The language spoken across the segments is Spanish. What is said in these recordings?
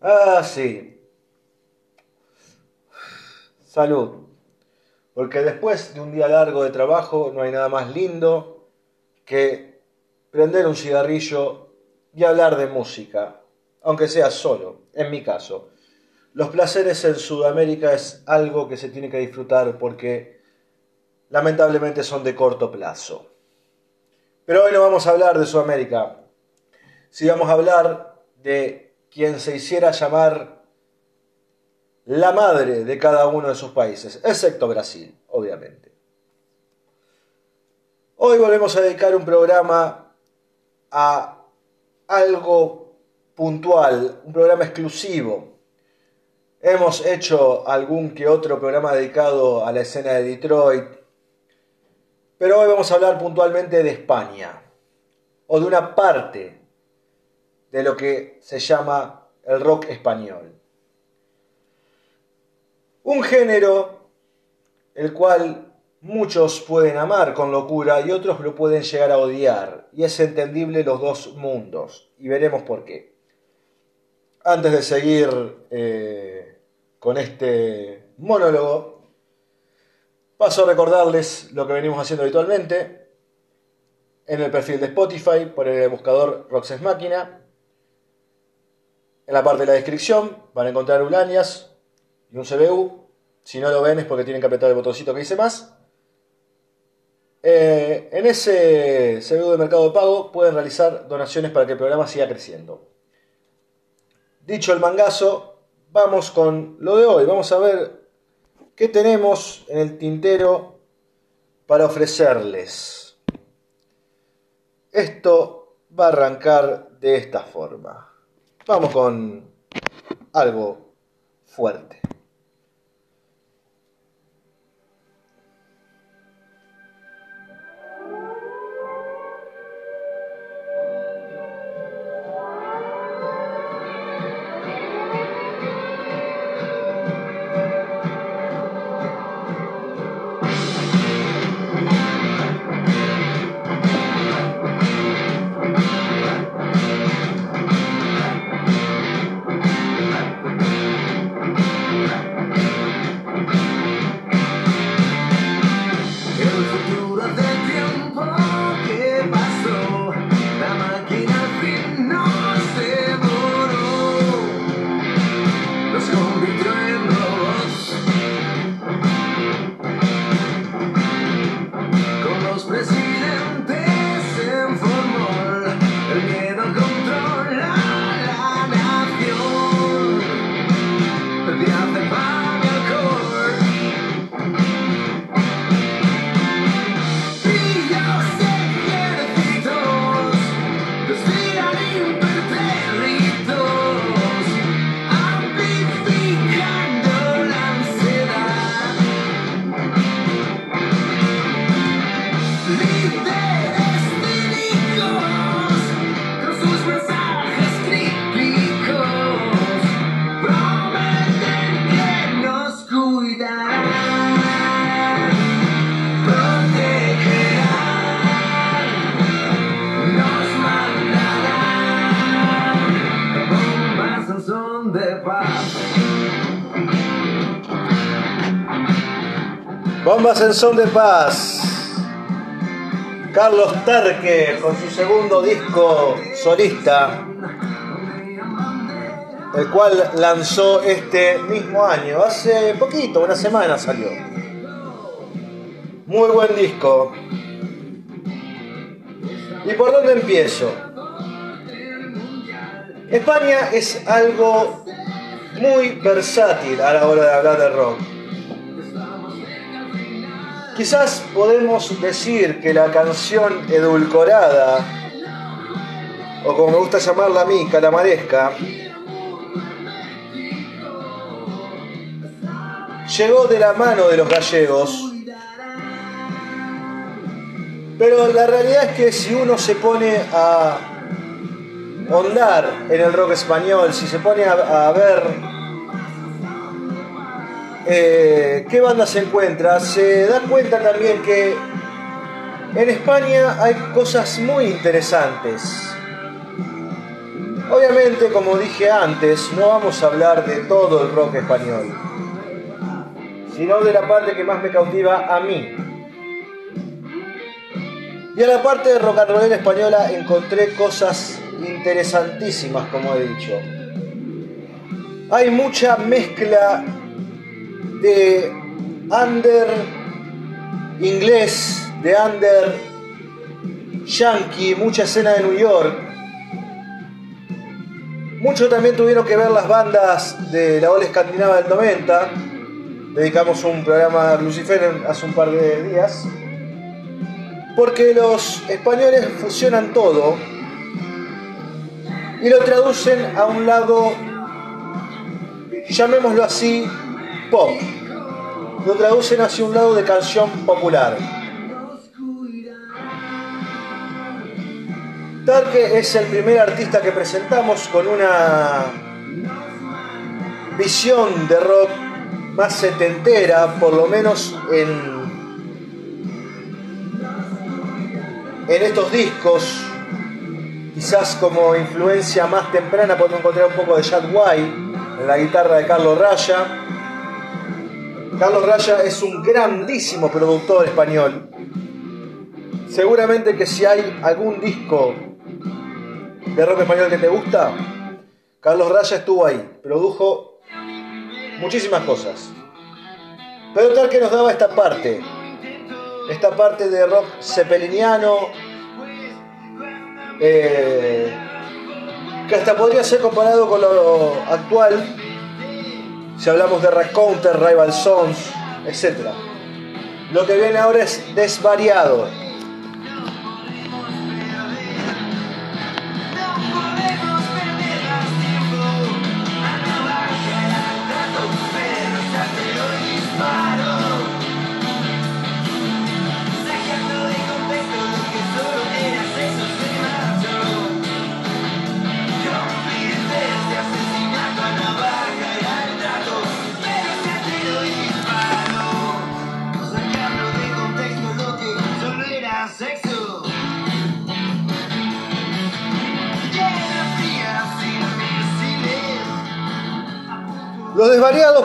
Ah, sí. Salud. Porque después de un día largo de trabajo no hay nada más lindo que prender un cigarrillo y hablar de música, aunque sea solo, en mi caso. Los placeres en Sudamérica es algo que se tiene que disfrutar porque lamentablemente son de corto plazo. Pero hoy no vamos a hablar de Sudamérica, si vamos a hablar de quien se hiciera llamar la madre de cada uno de sus países, excepto Brasil, obviamente. Hoy volvemos a dedicar un programa a algo puntual, un programa exclusivo. Hemos hecho algún que otro programa dedicado a la escena de Detroit, pero hoy vamos a hablar puntualmente de España, o de una parte de lo que se llama el rock español. Un género el cual muchos pueden amar con locura y otros lo pueden llegar a odiar, y es entendible los dos mundos, y veremos por qué. Antes de seguir eh, con este monólogo, paso a recordarles lo que venimos haciendo habitualmente en el perfil de Spotify por el buscador Roxes Máquina en la parte de la descripción van a encontrar Ulanias y un CBU. Si no lo ven es porque tienen que apretar el botoncito que dice más. Eh, en ese CBU de Mercado de Pago pueden realizar donaciones para que el programa siga creciendo. Dicho el mangazo, vamos con lo de hoy. Vamos a ver qué tenemos en el tintero para ofrecerles. Esto va a arrancar de esta forma. Vamos con algo fuerte. it's gonna be Bombas en son de paz. Carlos Terque con su segundo disco solista, el cual lanzó este mismo año, hace poquito, una semana salió. Muy buen disco. ¿Y por dónde empiezo? España es algo muy versátil a la hora de hablar de rock. Quizás podemos decir que la canción edulcorada, o como me gusta llamarla a mí, calamaresca, llegó de la mano de los gallegos, pero la realidad es que si uno se pone a ondar en el rock español, si se pone a, ver eh, qué banda se encuentra, se da cuenta también que en España hay cosas muy interesantes. Obviamente, como dije antes, no vamos a hablar de todo el rock español, sino de la parte que más me cautiva a mí. Y a la parte de rock and roll española encontré cosas interesantísimas, como he dicho. Hay mucha mezcla de under inglés, de under yankee, mucha escena de New York, Muchos también tuvieron que ver las bandas de la ola escandinava del 90. Dedicamos un programa a Lucifer hace un par de días. Porque los españoles fusionan todo y lo traducen a un lado, llamémoslo así, pop. Lo traducen hacia un lado de canción popular. Tarque es el primer artista que presentamos con una visión de rock más setentera, por lo menos en, en estos discos. Quizás como influencia más temprana podemos encontrar un poco de Jack White en la guitarra de Carlos Raya. Carlos Raya es un grandísimo productor español. Seguramente que si hay algún disco de rock español que te gusta, Carlos Raya estuvo ahí, produjo muchísimas cosas. Pero tal que nos daba esta parte, esta parte de rock cepeliniano, eh, que hasta podría ser comparado con lo actual, si hablamos de Counter, Rival Sons, etc. Lo que viene ahora es desvariado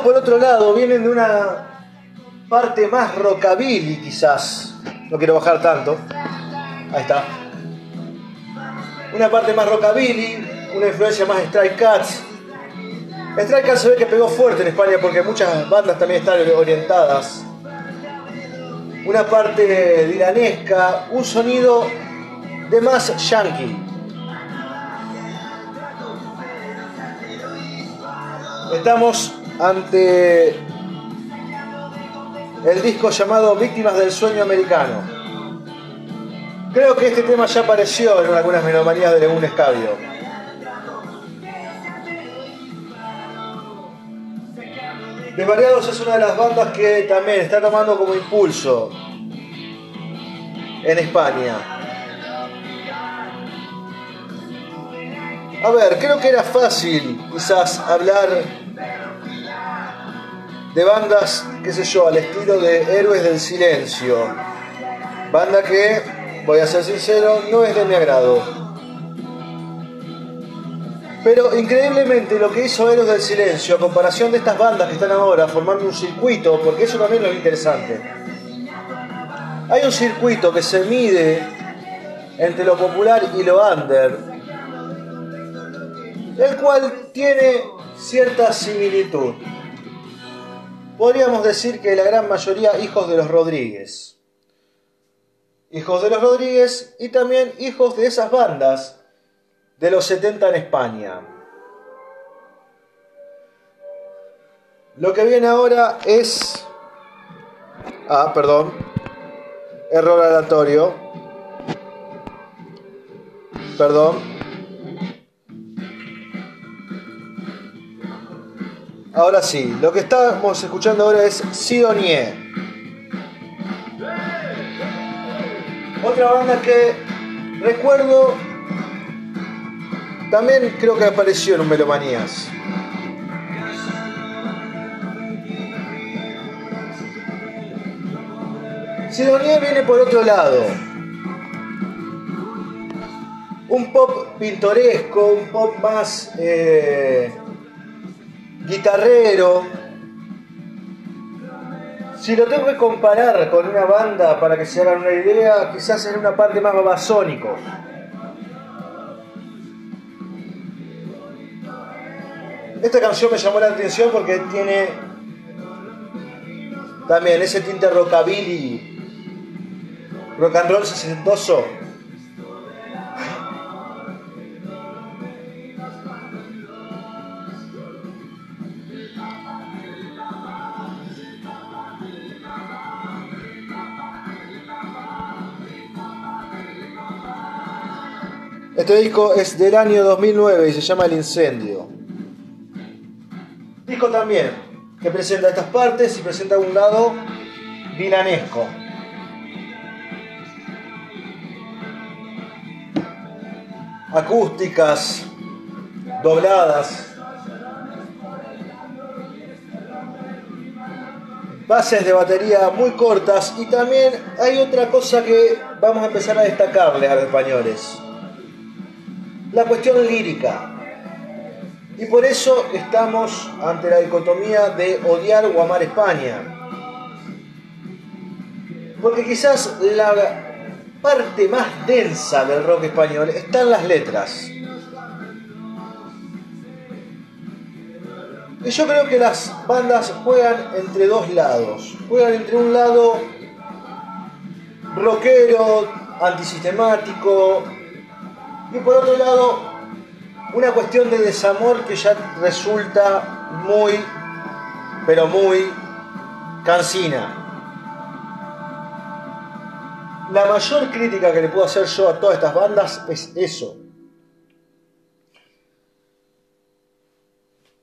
por otro lado, vienen de una parte más rockabilly, quizás. No quiero bajar tanto. Ahí está. Una parte más rockabilly, una influencia más Strike Cats. Strike Cats se ve que pegó fuerte en España porque muchas bandas también están orientadas. Una parte diranesca, un sonido de más yankee. Estamos ante el disco llamado Víctimas del Sueño Americano. Creo que este tema ya apareció en algunas menomanías de Legún Escabio. Desvariados es una de las bandas que también está tomando como impulso en España. A ver, creo que era fácil quizás hablar de bandas, qué sé yo, al estilo de Héroes del Silencio. Banda que, voy a ser sincero, no es de mi agrado. Pero increíblemente lo que hizo Héroes del Silencio, a comparación de estas bandas que están ahora formando un circuito, porque eso también es interesante. Hay un circuito que se mide entre lo popular y lo under, el cual tiene cierta similitud podríamos decir que la gran mayoría hijos de los Rodríguez. Hijos de los Rodríguez y también hijos de esas bandas de los 70 en España. Lo que viene ahora es... Ah, perdón. Error aleatorio. Perdón. Ahora sí, lo que estamos escuchando ahora es Sidonie. Otra banda que recuerdo también creo que apareció en un Melomanías. Sidonie viene por otro lado. un pop pintoresco, un pop más eh, guitarrero. Si lo tengo que comparar con una banda para que se hagan una idea, quizás en una parte más babasónicos. Esta canción me llamó la atención porque tiene también ese tinte rockabilly, rock and roll sesentoso. Este disco es del año 2009 y se llama El Incendio. Disco también que presenta estas partes y presenta un lado vilanesco. Acústicas, dobladas, bases de batería muy cortas y también hay otra cosa que vamos a empezar a destacarles a los españoles. La cuestión lírica. Y por eso estamos ante la dicotomía de odiar o amar España. Porque quizás la parte más densa del rock español está en las letras. Y yo creo que las bandas juegan entre dos lados. Juegan entre un lado rockero, antisistemático, y por otro lado una cuestión de desamor que ya resulta muy, pero muy cansina. La mayor crítica que le puedo hacer yo a todas estas bandas es eso.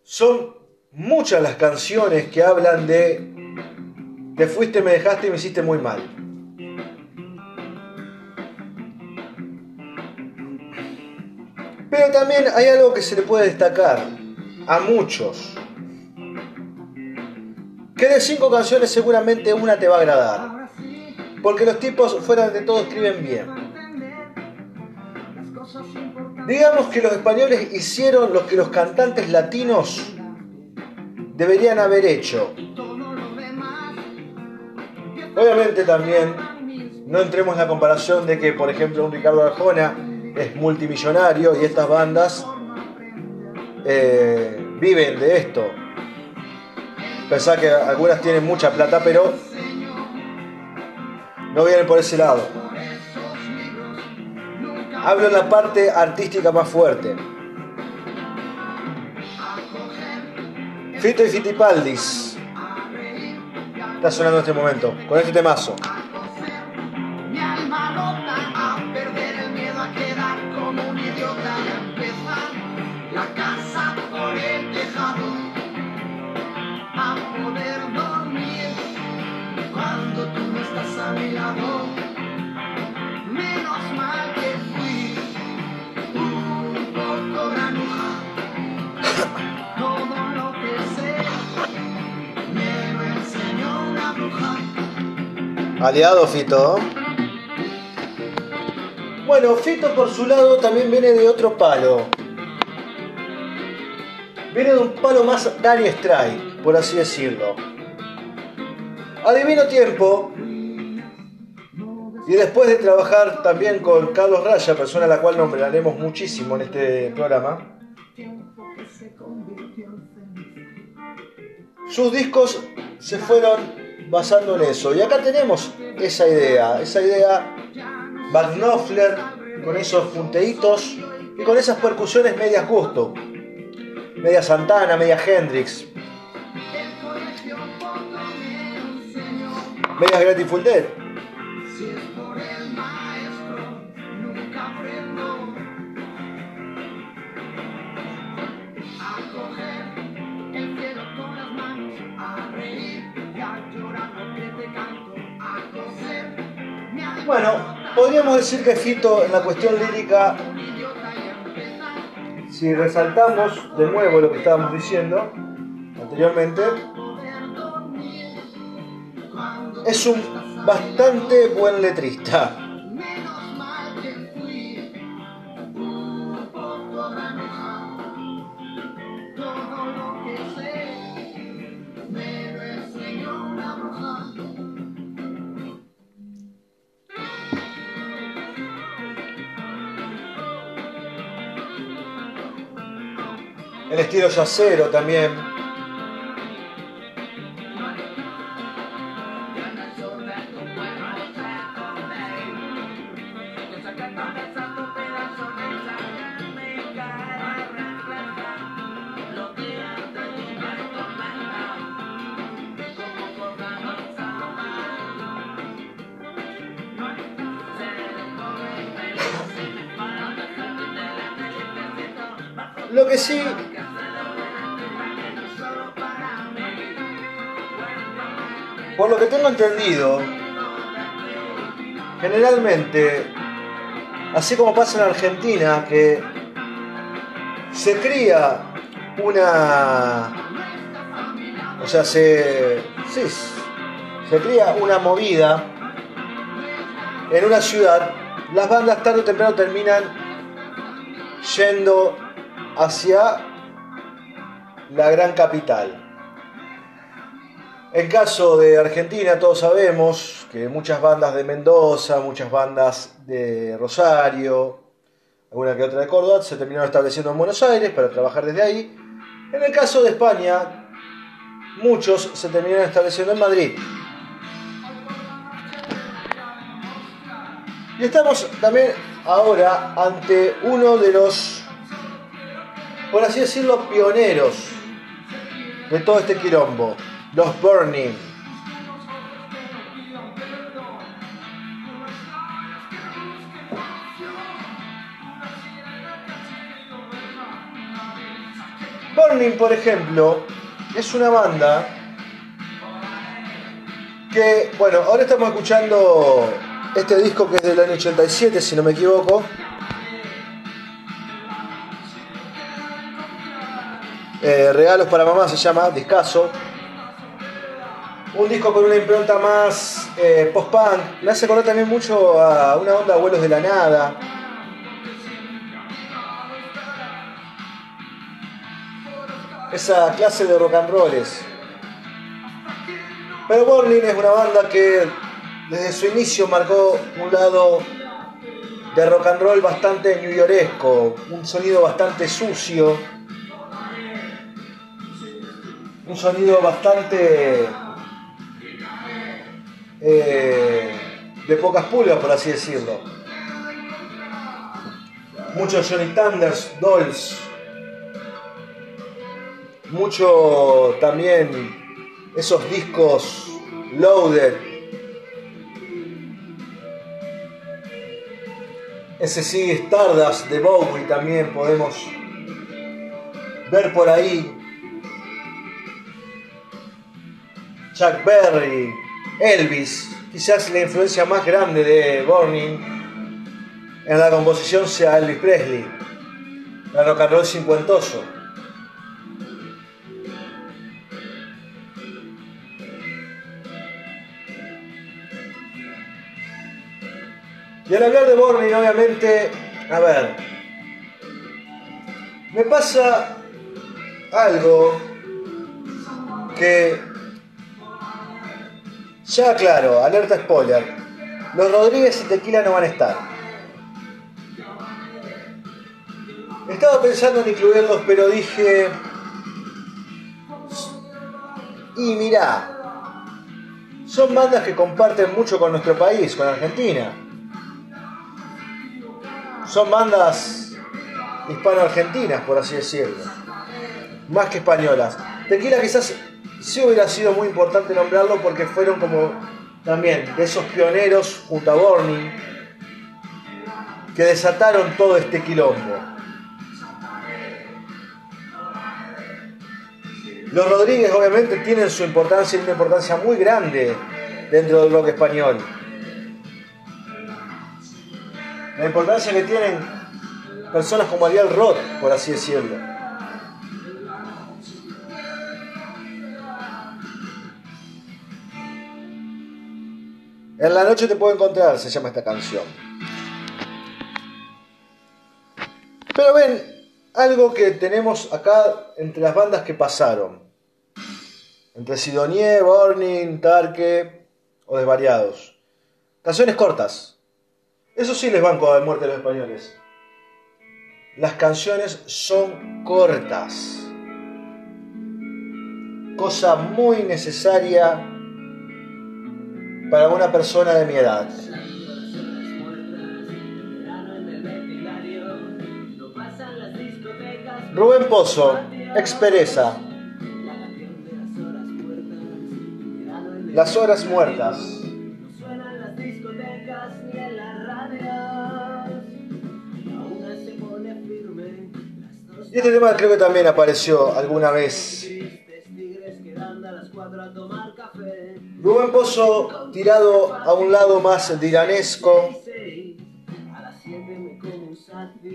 Son muchas las canciones que hablan de te fuiste, me dejaste y me hiciste muy mal. Pero también hay algo que se le puede destacar a muchos. Que de cinco canciones seguramente una te va a agradar. Porque los tipos fuera de todo escriben bien. Digamos que los españoles hicieron lo que los cantantes latinos deberían haber hecho. Obviamente también no entremos en la comparación de que, por ejemplo, un Ricardo Arjona es multimillonario y estas bandas eh, viven de esto. Pensá que algunas tienen mucha plata, pero no vienen por ese lado. Hablo en la parte artística más fuerte. Fito y Fitipaldis. Está sonando en este momento, con este temazo. Aliado Fito. Bueno, Fito por su lado también viene de otro palo. Viene de un palo más Danny Strike, por así decirlo. Adivino tiempo. Y después de trabajar también con Carlos Raya, persona a la cual nombraremos muchísimo en este programa, sus discos se fueron basando en eso. Y acá tenemos esa idea, esa idea Van con esos punteitos y con esas percusiones medias gusto, media Santana, media Hendrix, media Grateful Dead. Bueno, podríamos decir que Fito en la cuestión lírica, si resaltamos de nuevo lo que estábamos diciendo anteriormente, es un bastante buen letrista. El estilo yacero también. Lo que sí. Por lo que tengo entendido, generalmente, así como pasa en Argentina, que se cría una. O sea, se. Sí, se cría una movida en una ciudad, las bandas tarde o temprano terminan yendo hacia la gran capital. En caso de Argentina, todos sabemos que muchas bandas de Mendoza, muchas bandas de Rosario, alguna que otra de Córdoba, se terminaron estableciendo en Buenos Aires para trabajar desde ahí. En el caso de España, muchos se terminaron estableciendo en Madrid. Y estamos también ahora ante uno de los por así decirlo, pioneros de todo este quilombo, los Burning. Burning, por ejemplo, es una banda que, bueno, ahora estamos escuchando este disco que es del año 87, si no me equivoco. Eh, Regalos para mamá se llama, Discaso. Un disco con una impronta más eh, post-punk. Me hace acordar también mucho a una onda Abuelos de la Nada. Esa clase de rock and rolls. Pero Burning es una banda que desde su inicio marcó un lado de rock and roll bastante new un sonido bastante sucio un sonido bastante eh, de pocas pulgas, por así decirlo. Muchos Johnny Thunders, Dolls, mucho también esos discos loaded. Ese sigue Stardust de Bowie también podemos ver por ahí Chuck Berry, Elvis, quizás la influencia más grande de Burning en la composición sea Elvis Presley, la rock and roll cincuentoso. Y al hablar de Burning, obviamente, a ver, me pasa algo que ya claro, alerta spoiler. Los Rodríguez y Tequila no van a estar. Estaba pensando en incluirlos, pero dije... Y mirá, son bandas que comparten mucho con nuestro país, con Argentina. Son bandas hispano-argentinas, por así decirlo. Más que españolas. Tequila quizás sí hubiera sido muy importante nombrarlo porque fueron como también de esos pioneros junto a que desataron todo este quilombo. Los Rodríguez obviamente tienen su importancia y una importancia muy grande dentro del rock español. La importancia que tienen personas como Ariel Roth, por así decirlo. En la noche te puedo encontrar, se llama esta canción. Pero ven, algo que tenemos acá entre las bandas que pasaron. Entre Sidonie, Burning, Tarque o Desvariados. Canciones cortas. Eso sí les banco a muerte de los españoles. Las canciones son cortas. cosa muy necesaria para una persona de mi edad. Rubén Pozo, Expereza. Las horas muertas. Y este tema creo que también apareció alguna vez. Rubén Pozo tirado a un lado más diranesco,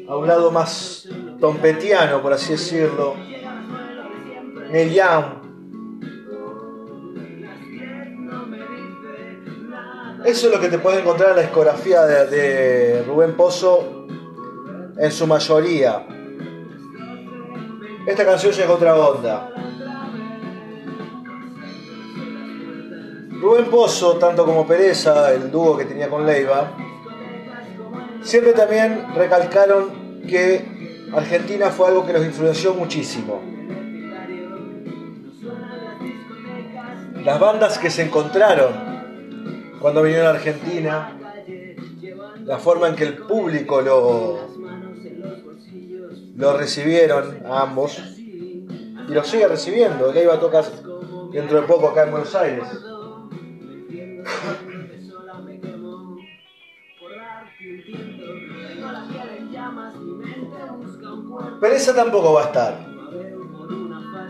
a un lado más trompetiano, por así decirlo. Neil. Eso es lo que te puedes encontrar en la discografía de, Rubén Pozo en su mayoría. Esta canción ya es otra onda. Rubén Pozo, tanto como Pereza, el dúo que tenía con Leiva, siempre también recalcaron que Argentina fue algo que los influenció muchísimo. Las bandas que se encontraron cuando vinieron a Argentina, la forma en que el público lo, lo recibieron a ambos y lo sigue recibiendo. Leiva a tocar dentro de poco acá en Buenos Aires. Pereza tampoco va a estar.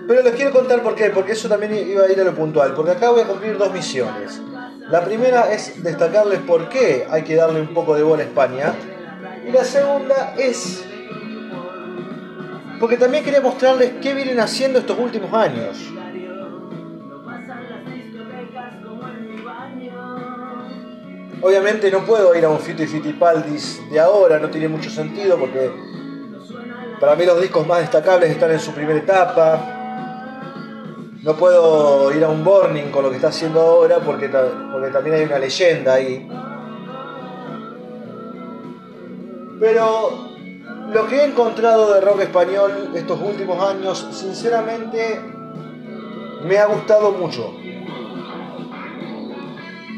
Pero les quiero contar por qué, porque eso también iba a ir a lo puntual, porque acá voy a cumplir dos misiones. La primera es destacarles por qué hay que darle un poco de bola a España. Y la segunda es porque también quería mostrarles qué vienen haciendo estos últimos años. Obviamente no puedo ir a un Fito Fitipaldis de ahora, no tiene mucho sentido porque para mí los discos más destacables están en su primera etapa. No puedo ir a un Burning con lo que está haciendo ahora porque, porque también hay una leyenda ahí. Pero lo que he encontrado de rock español estos últimos años, sinceramente, me ha gustado mucho.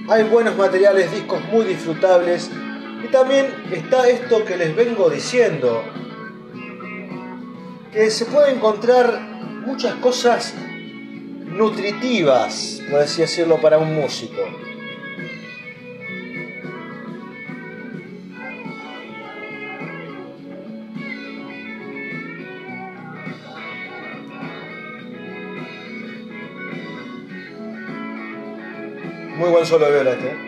Hay buenos materiales, discos muy disfrutables. Y también está esto que les vengo diciendo. Que se puede encontrar muchas cosas nutritivas, por así decirlo, para un músico. Muy buen solo de viola.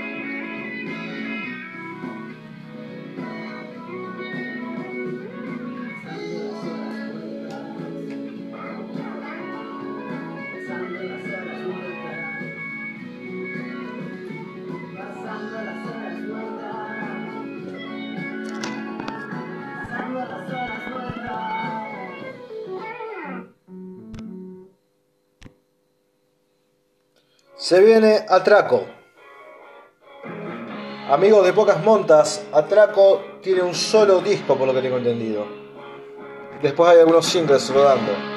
Se viene Atraco. Amigos de pocas montas, Atraco tiene un solo disco por lo que tengo entendido. Después hay algunos singles rodando.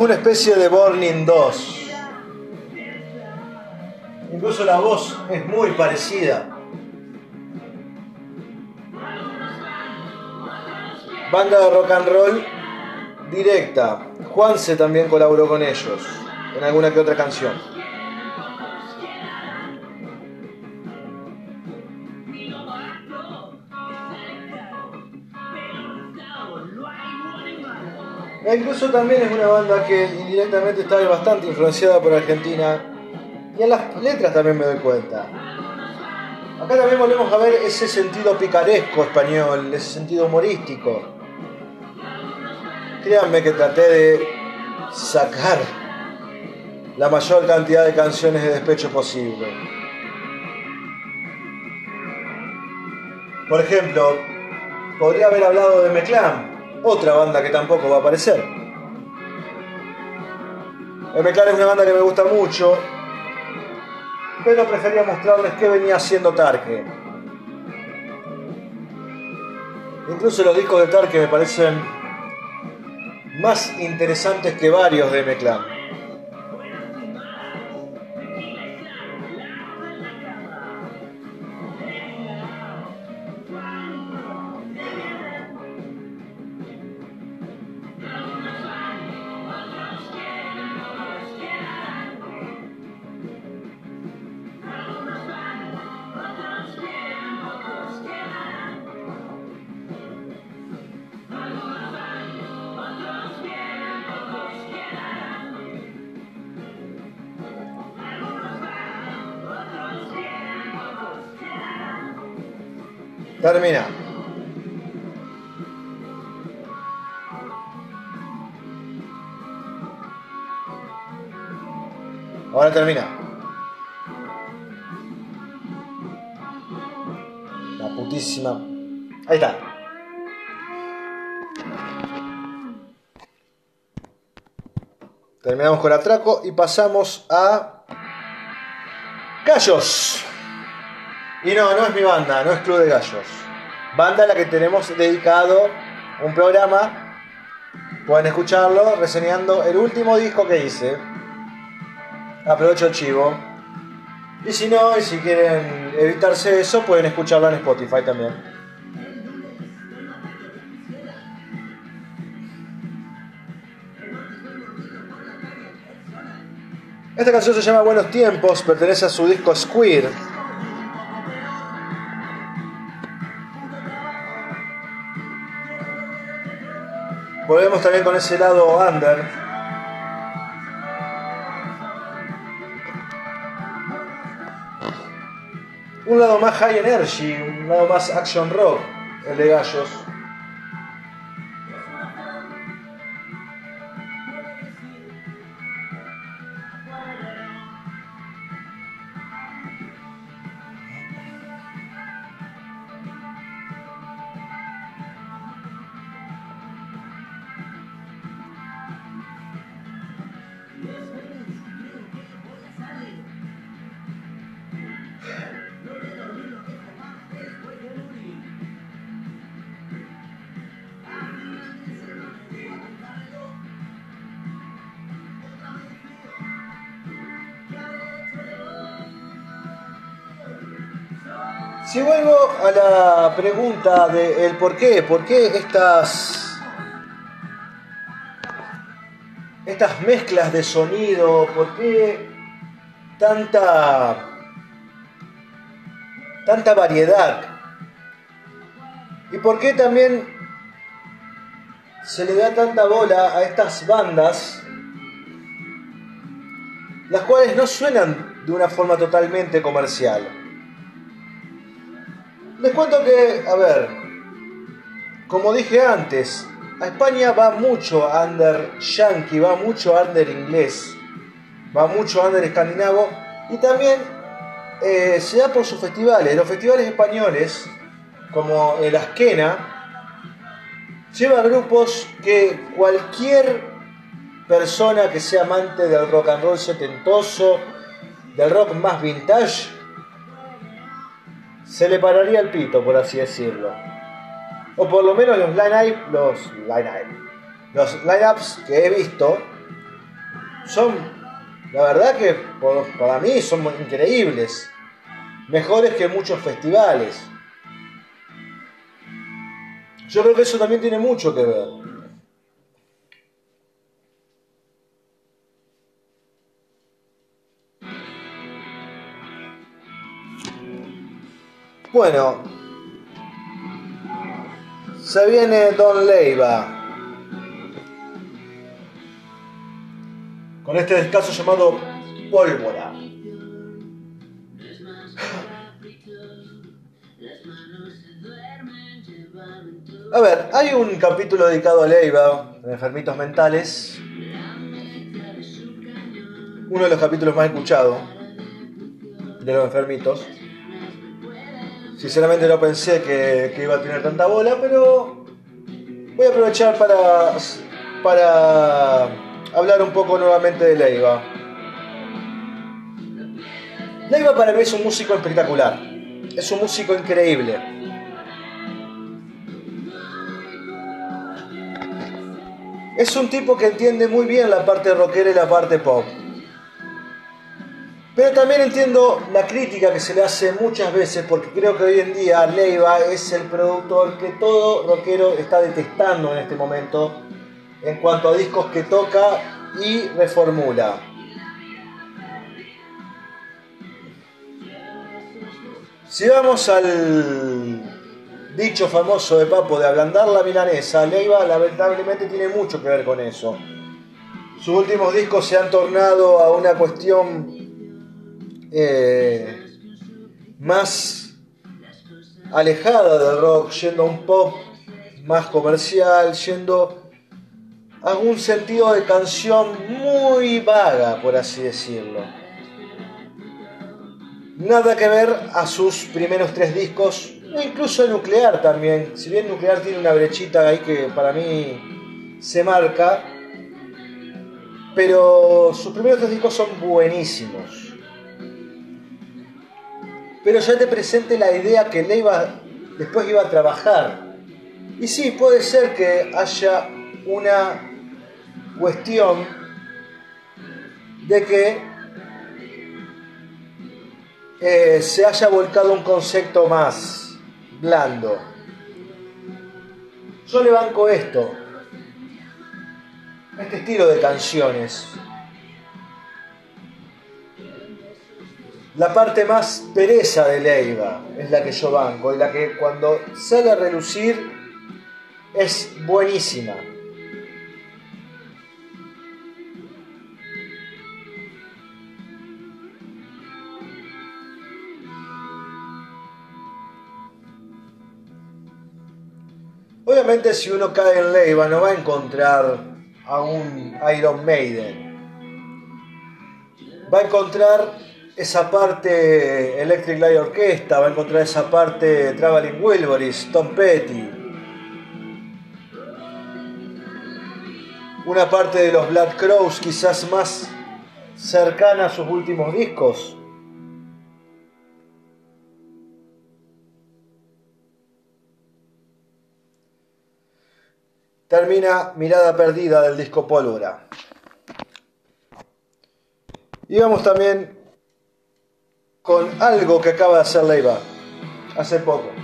Es una especie de Burning 2. Incluso la voz es muy parecida. Banda de rock and roll directa. Juanse también colaboró con ellos en alguna que otra canción. E incluso también es una banda que indirectamente está bastante influenciada por Argentina. Y en las letras también me doy cuenta. Acá también volvemos a ver ese sentido picaresco español, ese sentido humorístico. Créanme que traté de sacar la mayor cantidad de canciones de despecho posible. Por ejemplo, podría haber hablado de Meclán, otra banda que tampoco va a aparecer. El es una banda que me gusta mucho, pero prefería mostrarles qué venía haciendo Tarque. Incluso los discos de Tarque me parecen más interesantes que varios de Meclán. Termina. Ahora termina. La putísima. Ahí está. Terminamos con atraco y pasamos a Gallos. Y no, no es mi banda, no es Club de Gallos. Banda a la que tenemos dedicado un programa. Pueden escucharlo reseñando el último disco que hice. Aprovecho el chivo. Y si no, y si quieren evitarse eso, pueden escucharlo en Spotify también. Esta canción se llama Buenos Tiempos, pertenece a su disco Square. Volvemos también con ese lado under. Un lado más high energy, un lado más action rock, el de Gallos. Pregunta de el por qué, por qué estas estas mezclas de sonido, por qué tanta tanta variedad y por qué también se le da tanta bola a estas bandas las cuales no suenan de una forma totalmente comercial. Les cuento que, a ver, como dije antes, a España va mucho under yankee, va mucho under inglés, va mucho under escandinavo y también eh, se da por sus festivales. Los festivales españoles, como el Asquena, lleva grupos que cualquier persona que sea amante del rock and roll setentoso, del rock más vintage, se le pararía el pito, por así decirlo. O por lo menos los line los line los lineups que he visto son, la verdad que para mí son increíbles, mejores que muchos festivales. Yo creo que eso también tiene mucho que ver. Bueno, se viene Don Leiva. con este descaso llamado Pólvora. A ver, hay un capítulo dedicado a Leiva, de enfermitos mentales. Uno de los capítulos más escuchados de los enfermitos. Sinceramente no pensé que, iba a tener tanta bola, pero voy a aprovechar para, para hablar un poco nuevamente de Leiva. Leiva para mí es un músico espectacular, es un músico increíble. Es un tipo que entiende muy bien la parte rockera y la parte pop. Pero también entiendo la crítica que se le hace muchas veces, porque creo que hoy en día Leiva es el productor que todo rockero está detestando en este momento en cuanto a discos que toca y reformula. Si vamos al dicho famoso de Papo de ablandar la milanesa, Leiva lamentablemente tiene mucho que ver con eso. Sus últimos discos se han tornado a una cuestión eh, más alejada del rock, yendo a un pop más comercial, yendo a un sentido de canción muy vaga, por así decirlo. Nada que ver a sus primeros tres discos, incluso Nuclear también. Si bien Nuclear tiene una brechita ahí que para mí se marca, pero sus primeros tres discos son buenísimos pero ya te presente la idea que Leiva después iba a trabajar. Y sí, puede ser que haya una cuestión de que eh, se haya volcado un concepto más blando. Yo le banco esto, este estilo de canciones. La parte más pereza de Leiva es la que yo banco y la que cuando sale a relucir es buenísima. Obviamente si uno cae en Leiva no va a encontrar a un Iron Maiden. Va a encontrar esa parte Electric Light Orchestra, va a encontrar esa parte Traveling Wilburys, Tom Petty. Una parte de los Black Crows quizás más cercana a sus últimos discos. Termina Mirada Perdida del disco Pólvora. Y vamos también con algo que acaba de hacer Leiva hace poco.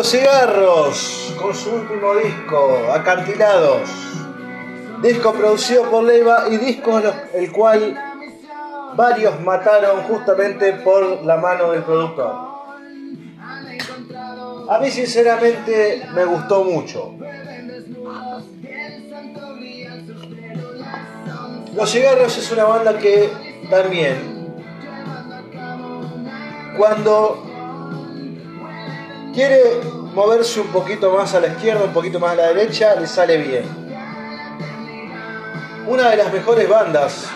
Los cigarros, con su último disco, Acantilados. Disco producido por Leiva y disco el cual varios mataron justamente por la mano del productor. A mí sinceramente me gustó mucho. Los Cigarros es una banda que también, cuando quiere moverse un poquito más a la izquierda, un poquito más a la derecha, le sale bien. Una de las mejores bandas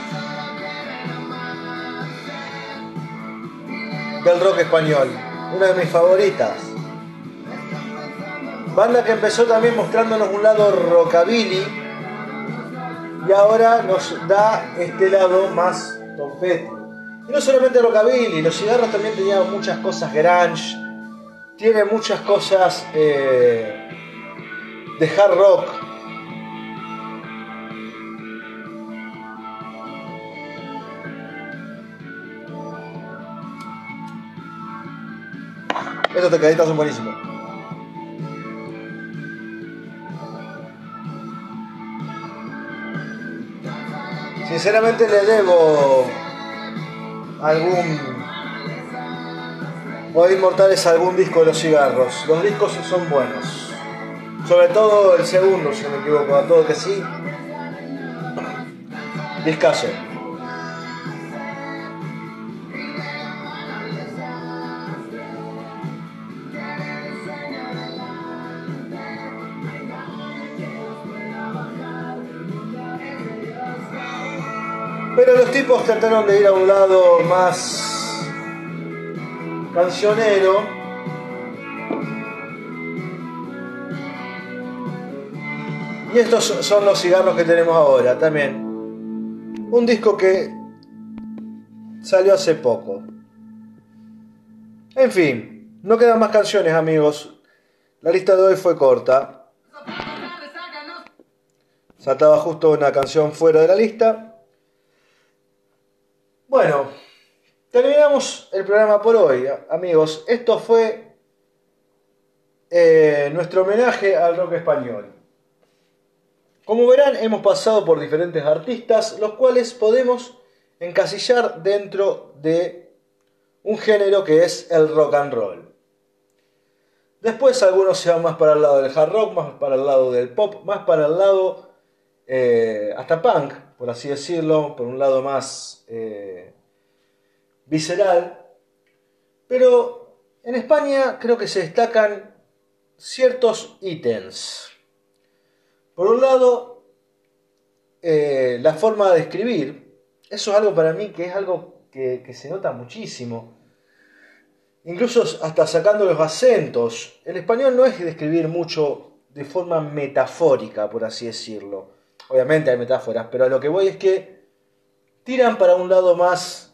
del rock español, una de mis favoritas. Banda que empezó también mostrándonos un lado rockabilly y ahora nos da este lado más trompete. Y no solamente rockabilly, los cigarros también tenían muchas cosas grunge, tiene muchas cosas eh, de hard rock. Estos tecladitos son buenísimos. Sinceramente le debo algún o Inmortales algún disco de los cigarros. Los discos son buenos. Sobre todo el segundo, si no me equivoco, a todo que sí. Discaso. Pero los tipos trataron de ir a un lado más cancionero. Y estos son los cigarros que tenemos ahora también. Un disco que salió hace poco. En fin, no quedan más canciones amigos. La lista de hoy fue corta. Saltaba justo una canción fuera de la lista. Bueno, terminamos el programa por hoy, amigos. Esto fue eh, nuestro homenaje al rock español. Como verán, hemos pasado por diferentes artistas, los cuales podemos encasillar dentro de un género que es el rock and roll. Después algunos se van más para el lado del hard rock, más para el lado del pop, más para el lado eh, hasta punk, por así decirlo, por un lado más eh, visceral. Pero en España creo que se destacan ciertos ítems. Por un lado, eh, la forma de escribir. Eso es algo para mí que es algo que, se nota muchísimo. Incluso hasta sacando los acentos. El español no es de escribir mucho de forma metafórica, por así decirlo. Obviamente hay metáforas, pero a lo que voy es que tiran para un lado más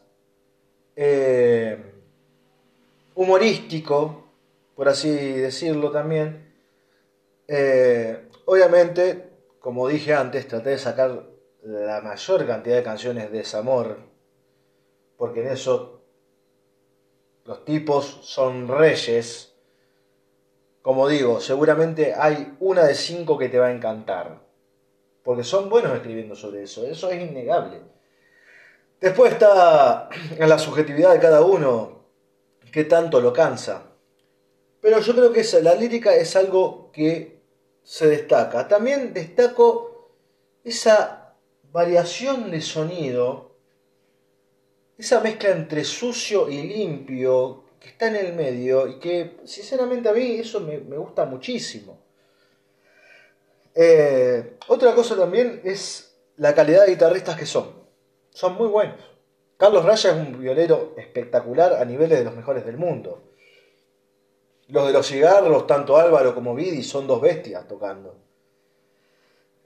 eh, humorístico, por así decirlo también. Eh, obviamente, como dije antes, traté de sacar la mayor cantidad de canciones de desamor, porque en eso los tipos son reyes. Como digo, seguramente hay una de cinco que te va a encantar porque son buenos escribiendo sobre eso, eso es innegable. Después está en la subjetividad de cada uno, qué tanto lo cansa. Pero yo creo que la lírica es algo que se destaca. También destaco esa variación de sonido, esa mezcla entre sucio y limpio que está en el medio y que sinceramente a mí eso me, gusta muchísimo. Eh, otra cosa también es la calidad de guitarristas que son. Son muy buenos. Carlos Raya es un violero espectacular a niveles de los mejores del mundo. Los de los cigarros, tanto Álvaro como Vidi, son dos bestias tocando.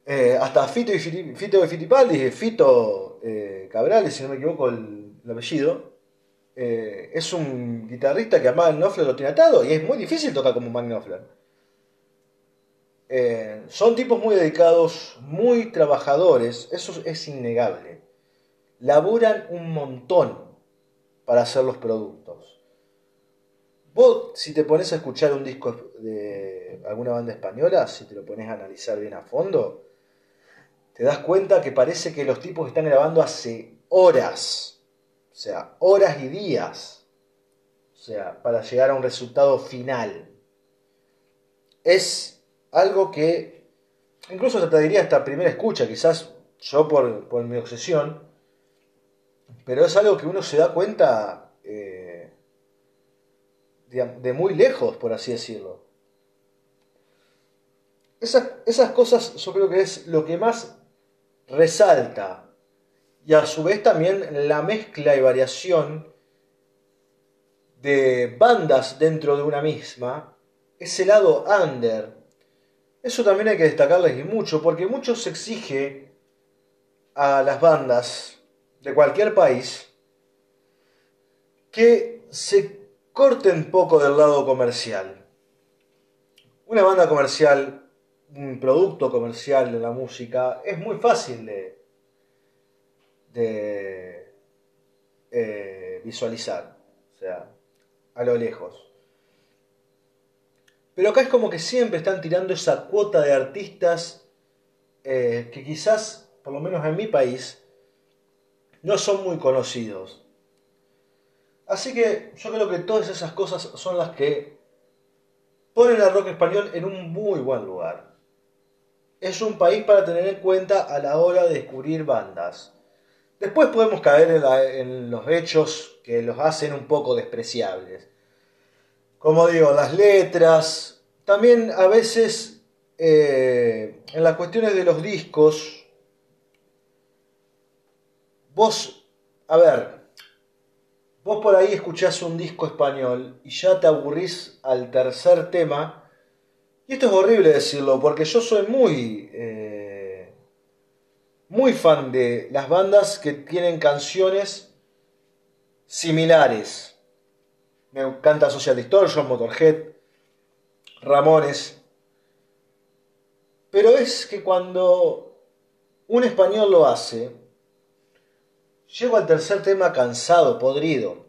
Eh, hasta Fito y Fito de Fitipaldi, Fito eh, Cabrales, si no me equivoco el, apellido, es un guitarrista que a Matt Knopfler lo tiene atado y es muy difícil tocar como Matt Knopfler. Eh, son tipos muy dedicados, muy trabajadores, eso es innegable. Laburan un montón para hacer los productos. Vos, si te pones a escuchar un disco de alguna banda española, si te lo pones a analizar bien a fondo, te das cuenta que parece que los tipos están grabando hace horas, o sea, horas y días, o sea, para llegar a un resultado final. Es algo que incluso te diría esta primera escucha, quizás yo por, mi obsesión, pero es algo que uno se da cuenta eh, de, muy lejos, por así decirlo. Esas, esas cosas yo creo que es lo que más resalta y a su vez también la mezcla y variación de bandas dentro de una misma, ese lado under. Eso también hay que destacarles y mucho, porque mucho se exige a las bandas de cualquier país que se corten poco del lado comercial. Una banda comercial, un producto comercial de la música, es muy fácil de, de eh, visualizar, o sea, a lo lejos. Pero acá es como que siempre están tirando esa cuota de artistas eh, que quizás, por lo menos en mi país, no son muy conocidos. Así que yo creo que todas esas cosas son las que ponen al rock español en un muy buen lugar. Es un país para tener en cuenta a la hora de descubrir bandas. Después podemos caer en, los hechos que los hacen un poco despreciables. Como digo, las letras, también a veces eh, en las cuestiones de los discos, Vos, a ver, vos por ahí escuchás un disco español y ya te aburrís al tercer tema. Y esto es horrible decirlo, porque yo soy muy, eh, muy fan de las bandas que tienen canciones similares. Me encanta Social Distortion, Motorhead, Ramones. Pero es que cuando un español lo hace, Llego al tercer tema cansado, podrido.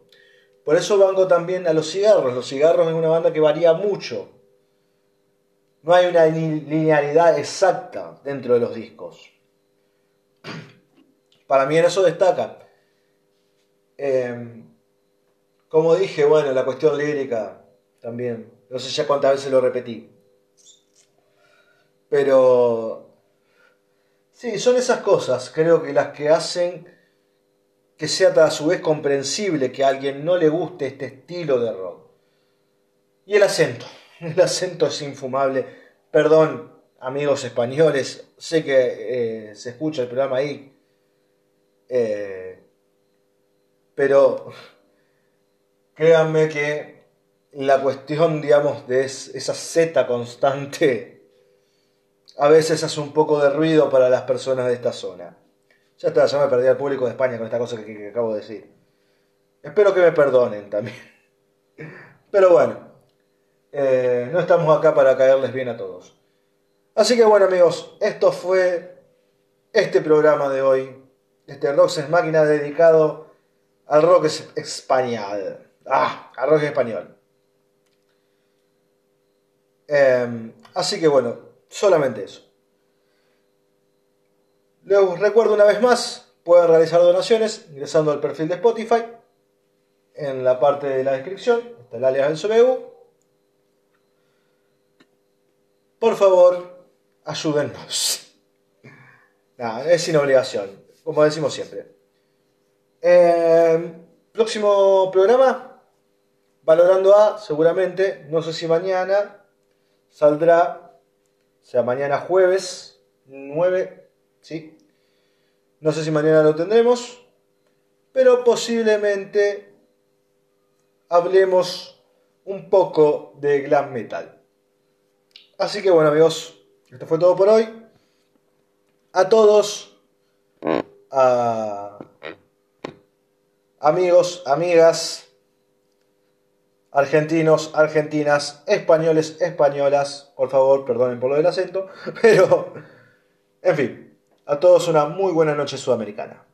Por eso vengo también a los cigarros. Los cigarros es una banda que varía mucho. No hay una linealidad exacta dentro de los discos. Para mí en eso destaca. Em, como dije, bueno, la cuestión lírica también. No sé ya cuántas veces lo repetí. Pero... Sí, son esas cosas, creo que las que hacen que sea a su vez comprensible que a alguien no le guste este estilo de rock. Y el acento, el acento es infumable. Perdón, amigos españoles, sé que eh, se escucha el programa ahí, eh, pero créanme que la cuestión, digamos, de esa Z constante, a veces hace un poco de ruido para las personas de esta zona. Ya está, ya me perdí al público de España con esta cosa que, acabo de decir. Espero que me perdonen también. Pero bueno, eh, no estamos acá para caerles bien a todos. Así que bueno amigos, esto fue este programa de hoy. Este Rock es Máquina dedicado al rock español. Ah, al rock español. Em, así que bueno, solamente eso. Les recuerdo una vez más, pueden realizar donaciones ingresando al perfil de Spotify. En la parte de la descripción está el alias del CBU. Por favor, ayúdennos. es sin obligación, como decimos siempre. Em, próximo programa, valorando A, seguramente, no sé si mañana, saldrá, o sea, mañana jueves 9 ¿sí? No sé si mañana lo tendremos, pero posiblemente hablemos un poco de glam metal. Así que bueno amigos, esto fue todo por hoy. A todos, a amigos, amigas, argentinos, argentinas, españoles, españolas, por favor, perdonen por lo del acento, pero, en fin. A todos una muy buena noche sudamericana.